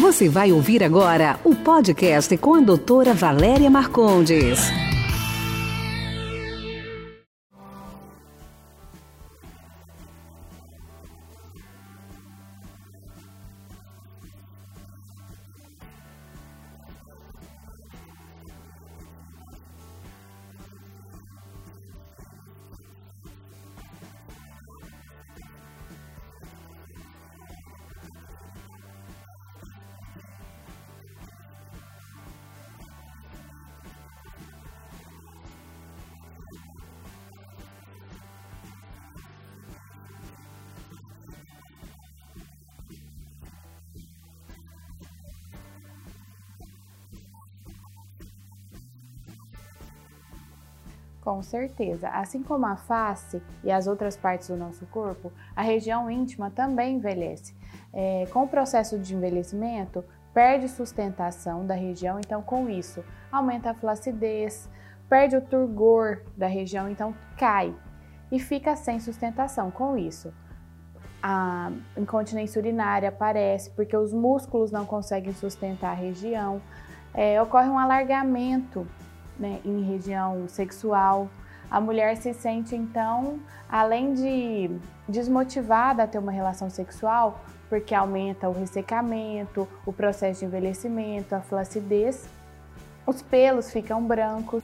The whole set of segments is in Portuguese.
Você vai ouvir agora o podcast com a doutora Valéria Marcondes. Com certeza. Assim como a face e as outras partes do nosso corpo, a região íntima também envelhece. É, com o processo de envelhecimento, perde sustentação da região, então com isso aumenta a flacidez, perde o turgor da região, então cai e fica sem sustentação. Com isso, a incontinência urinária aparece porque os músculos não conseguem sustentar a região, é, ocorre um alargamento né, em região sexual. A mulher se sente então, além de desmotivada a ter uma relação sexual, porque aumenta o ressecamento, o processo de envelhecimento, a flacidez, os pelos ficam brancos.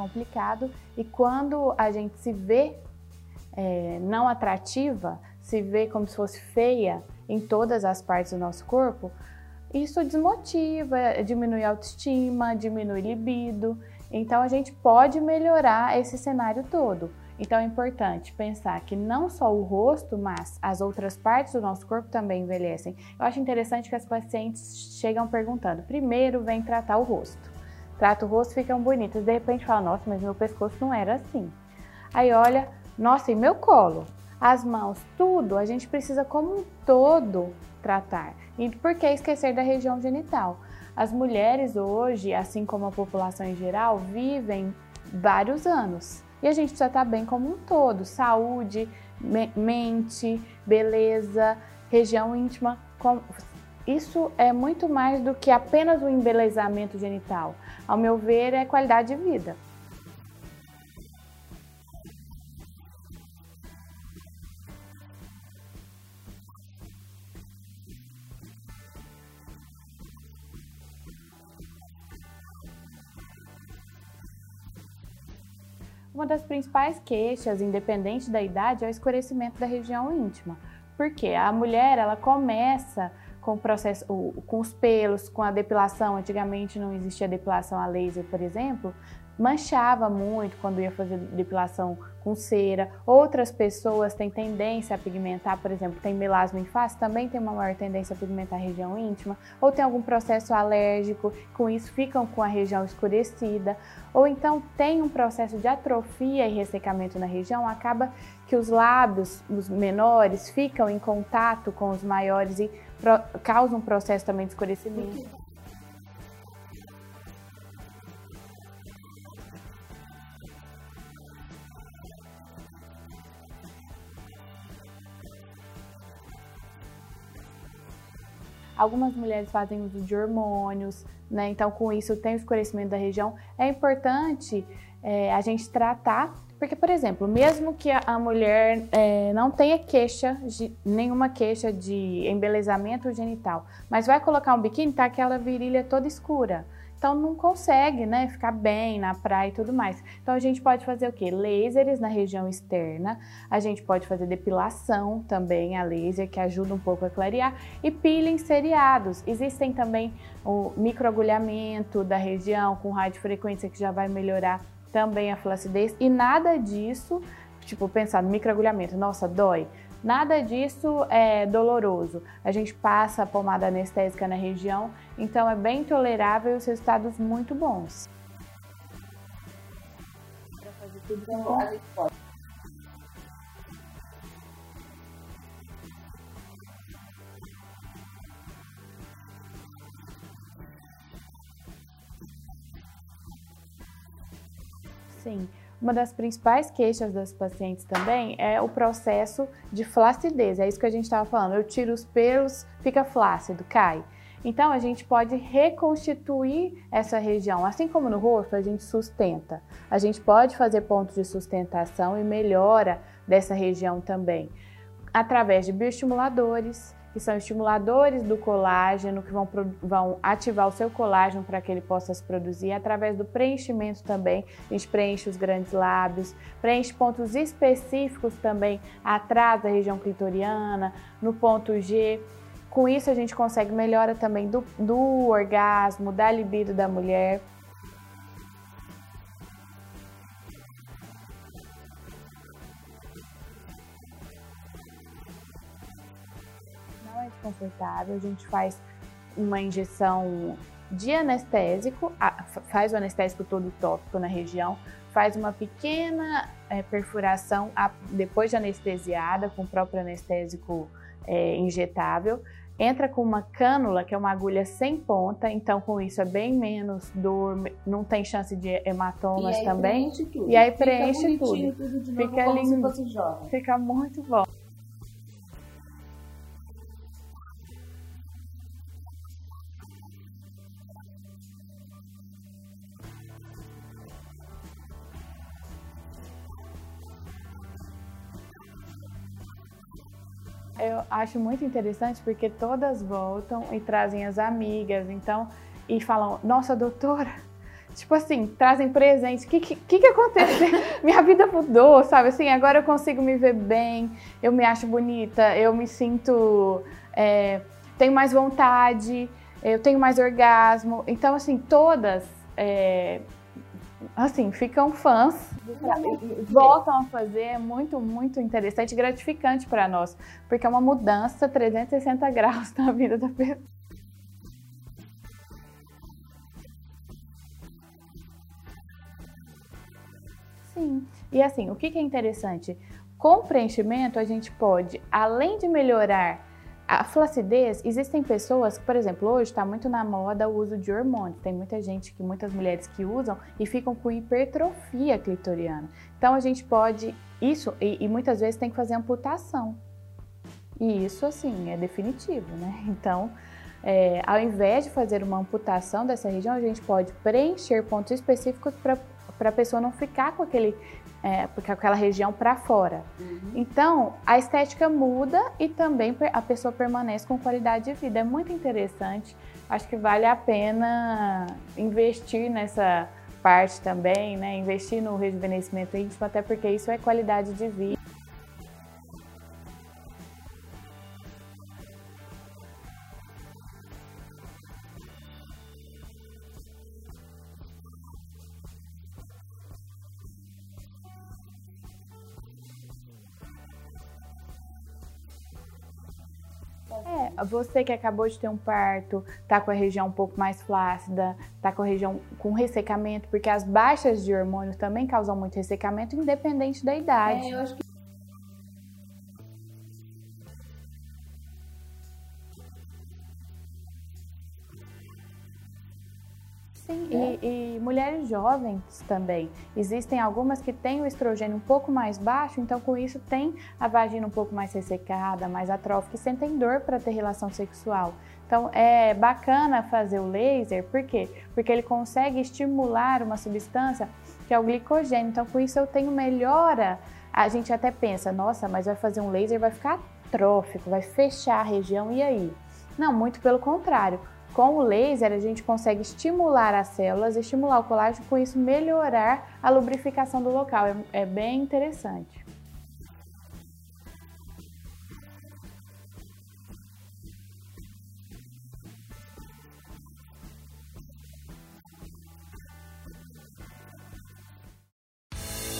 Complicado. E quando a gente se vê é, não atrativa, se vê como se fosse feia em todas as partes do nosso corpo, isso desmotiva, diminui a autoestima, diminui libido. Então a gente pode melhorar esse cenário todo. Então é importante pensar que não só o rosto, mas as outras partes do nosso corpo também envelhecem. Eu acho interessante que as pacientes chegam perguntando: primeiro vem tratar o rosto trata o rosto, ficam bonitas. De repente fala, nossa, mas meu pescoço não era assim. Aí olha, nossa, e meu colo? As mãos, tudo, a gente precisa como um todo tratar. E por que esquecer da região genital? As mulheres hoje, assim como a população em geral, vivem vários anos. E a gente precisa estar bem como um todo, saúde, mente, beleza, região íntima, isso é muito mais do que apenas o embelezamento genital. Ao meu ver, é qualidade de vida. Uma das principais queixas, independente da idade, é o escurecimento da região íntima. Porque a mulher, ela começa com processo, com os pelos, com a depilação. Antigamente não existia depilação a laser, por exemplo, manchava muito quando ia fazer depilação com cera. Outras pessoas têm tendência a pigmentar, por exemplo, tem melasma em face, também tem uma maior tendência a pigmentar a região íntima, ou tem algum processo alérgico, com isso ficam com a região escurecida, ou então tem um processo de atrofia e ressecamento na região, acaba que os lábios, os menores, ficam em contato com os maiores e causa um processo também de escurecimento. Algumas mulheres fazem uso de hormônios, né? Então, com isso, tem o escurecimento da região. É importante é, a gente tratar, porque, por exemplo, mesmo que a, mulher é, não tenha queixa, de, nenhuma queixa de embelezamento genital, mas vai colocar um biquíni, tá aquela virilha toda escura. Então não consegue, né, ficar bem na praia e tudo mais. Então a gente pode fazer o que? Lasers na região externa. A gente pode fazer depilação também a laser que ajuda um pouco a clarear e peelings seriados. Existem também o microagulhamento da região com radiofrequência que já vai melhorar também a flacidez e nada disso, tipo pensar no microagulhamento, nossa, dói. Nada disso é doloroso. A gente passa a pomada anestésica na região, então é bem tolerável e os resultados muito bons. Então, a gente pode Sim. Uma das principais queixas das pacientes também é o processo de flacidez. É isso que a gente estava falando. Eu tiro os pelos, fica flácido, cai. Então a gente pode reconstituir essa região, assim como no rosto a gente sustenta. A gente pode fazer pontos de sustentação e melhora dessa região também através de bioestimuladores, que são estimuladores do colágeno, que vão, vão ativar o seu colágeno para que ele possa se produzir, através do preenchimento também, a gente preenche os grandes lábios, preenche pontos específicos também atrás da região clitoriana, no ponto G. Com isso a gente consegue melhora também do, do orgasmo, da libido da mulher. Confortável. A gente faz uma injeção de anestésico, faz o anestésico todo tópico na região, faz uma pequena é, perfuração depois de anestesiada, com o próprio anestésico é, injetável. Entra com uma cânula, que é uma agulha sem ponta, então com isso é bem menos dor, não tem chance de hematomas e também. Tudo. E aí preenche tudo. tudo Fica lindo. Fica muito bom. Eu acho muito interessante porque todas voltam e trazem as amigas, então, e falam, nossa, doutora, tipo assim, trazem presentes. O que, que, que aconteceu? Minha vida mudou, sabe? Assim, agora eu consigo me ver bem, eu me acho bonita, eu me sinto. É, tenho mais vontade, eu tenho mais orgasmo. Então, assim, todas. É, assim, ficam fãs voltam a fazer, é muito, muito interessante e gratificante para nós, porque é uma mudança 360 graus na vida da pessoa. Sim, e assim, o que é interessante? Com preenchimento, a gente pode, além de melhorar a flacidez, existem pessoas, por exemplo, hoje está muito na moda o uso de hormônios. Tem muita gente, que muitas mulheres que usam e ficam com hipertrofia clitoriana. Então a gente pode isso e, e muitas vezes tem que fazer amputação. E isso assim é definitivo, né? Então, é, ao invés de fazer uma amputação dessa região, a gente pode preencher pontos específicos para a pessoa não ficar com aquele é, porque aquela região para fora. Uhum. Então, a estética muda e também a pessoa permanece com qualidade de vida. É muito interessante. Acho que vale a pena investir nessa parte também, né? Investir no rejuvenescimento íntimo, até porque isso é qualidade de vida. Você que acabou de ter um parto, tá com a região um pouco mais flácida, tá com a região com ressecamento, porque as baixas de hormônios também causam muito ressecamento, independente da idade. É, eu acho que jovens também. Existem algumas que têm o estrogênio um pouco mais baixo, então com isso tem a vagina um pouco mais ressecada, mais atrófica e sentem dor para ter relação sexual. Então é bacana fazer o laser, por quê? Porque ele consegue estimular uma substância que é o glicogênio. Então com isso eu tenho melhora. A gente até pensa, nossa, mas vai fazer um laser, vai ficar atrófico, vai fechar a região, e aí? Não, muito pelo contrário com o laser, a gente consegue estimular as células, estimular o colágeno, com isso melhorar a lubrificação do local. É, é bem interessante.